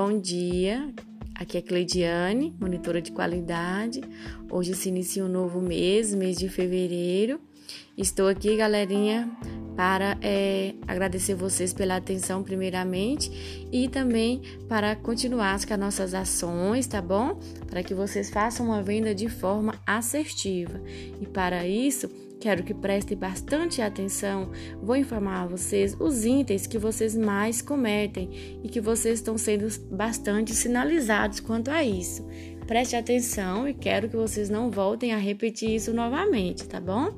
Bom dia, aqui é Cleidiane, monitora de qualidade. Hoje se inicia um novo mês, mês de fevereiro. Estou aqui, galerinha, para é, agradecer vocês pela atenção, primeiramente, e também para continuar com as nossas ações, tá bom? Para que vocês façam uma venda de forma assertiva. E para isso, Quero que prestem bastante atenção. Vou informar a vocês os itens que vocês mais cometem e que vocês estão sendo bastante sinalizados quanto a isso. Preste atenção e quero que vocês não voltem a repetir isso novamente, tá bom?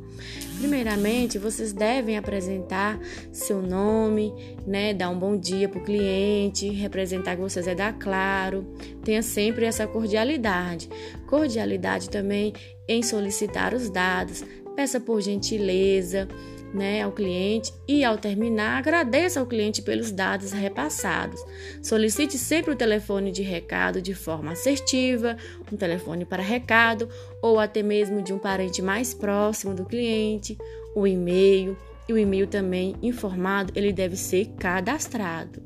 Primeiramente, vocês devem apresentar seu nome, né? Dar um bom dia para o cliente, representar que vocês é da Claro. Tenha sempre essa cordialidade. Cordialidade também em solicitar os dados peça por gentileza né, ao cliente e, ao terminar, agradeça ao cliente pelos dados repassados. Solicite sempre o telefone de recado de forma assertiva, um telefone para recado ou até mesmo de um parente mais próximo do cliente, o e-mail. E o e-mail também informado, ele deve ser cadastrado.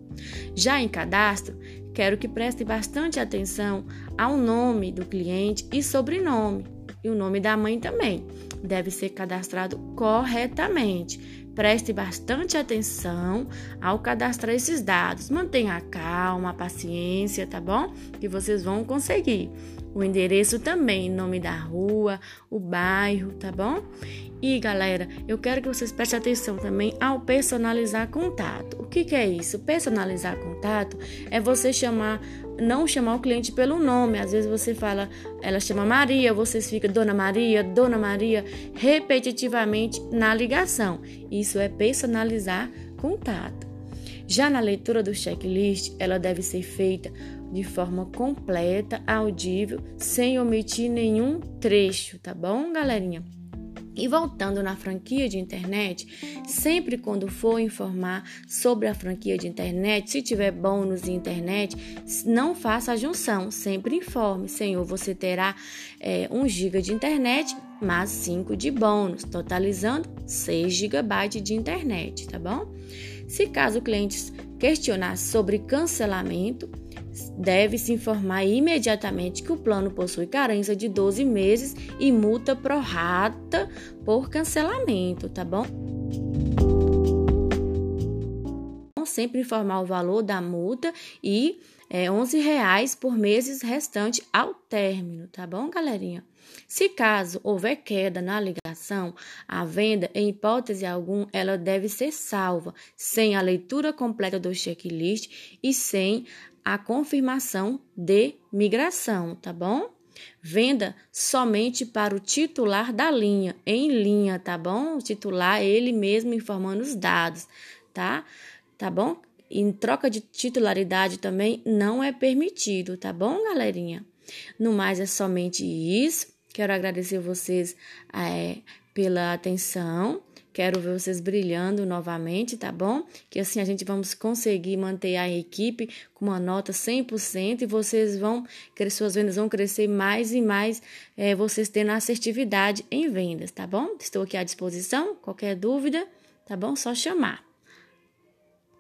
Já em cadastro, quero que preste bastante atenção ao nome do cliente e sobrenome, e o nome da mãe também deve ser cadastrado corretamente. Preste bastante atenção ao cadastrar esses dados. Mantenha a calma, a paciência, tá bom? Que vocês vão conseguir. O endereço também, nome da rua, o bairro, tá bom? E galera, eu quero que vocês prestem atenção também ao personalizar contato. O que, que é isso? Personalizar contato é você chamar não chamar o cliente pelo nome. Às vezes você fala, ela chama Maria, vocês ficam Dona Maria, Dona Maria, repetitivamente na ligação. Isso é personalizar contato. Já na leitura do checklist, ela deve ser feita de forma completa, audível, sem omitir nenhum trecho, tá bom, galerinha? E voltando na franquia de internet, sempre quando for informar sobre a franquia de internet, se tiver bônus de internet, não faça a junção, sempre informe, Senhor, você terá é, 1 GB de internet mais 5 de bônus, totalizando 6 GB de internet, tá bom? Se caso o cliente questionar sobre cancelamento, deve-se informar imediatamente que o plano possui carência de 12 meses e multa prorata por cancelamento, tá bom? Sempre informar o valor da multa e é, 11 reais por meses restante ao término, tá bom, galerinha? Se caso houver queda na ligação, a venda, em hipótese alguma, ela deve ser salva, sem a leitura completa do checklist e sem a confirmação de migração, tá bom? Venda somente para o titular da linha, em linha, tá bom? O titular, ele mesmo informando os dados, tá? Tá bom? Em troca de titularidade também não é permitido, tá bom, galerinha? No mais, é somente isso. Quero agradecer vocês é, pela atenção. Quero ver vocês brilhando novamente, tá bom? Que assim a gente vamos conseguir manter a equipe com uma nota 100% e vocês vão, suas vendas vão crescer mais e mais, é, vocês tendo assertividade em vendas, tá bom? Estou aqui à disposição. Qualquer dúvida, tá bom? Só chamar.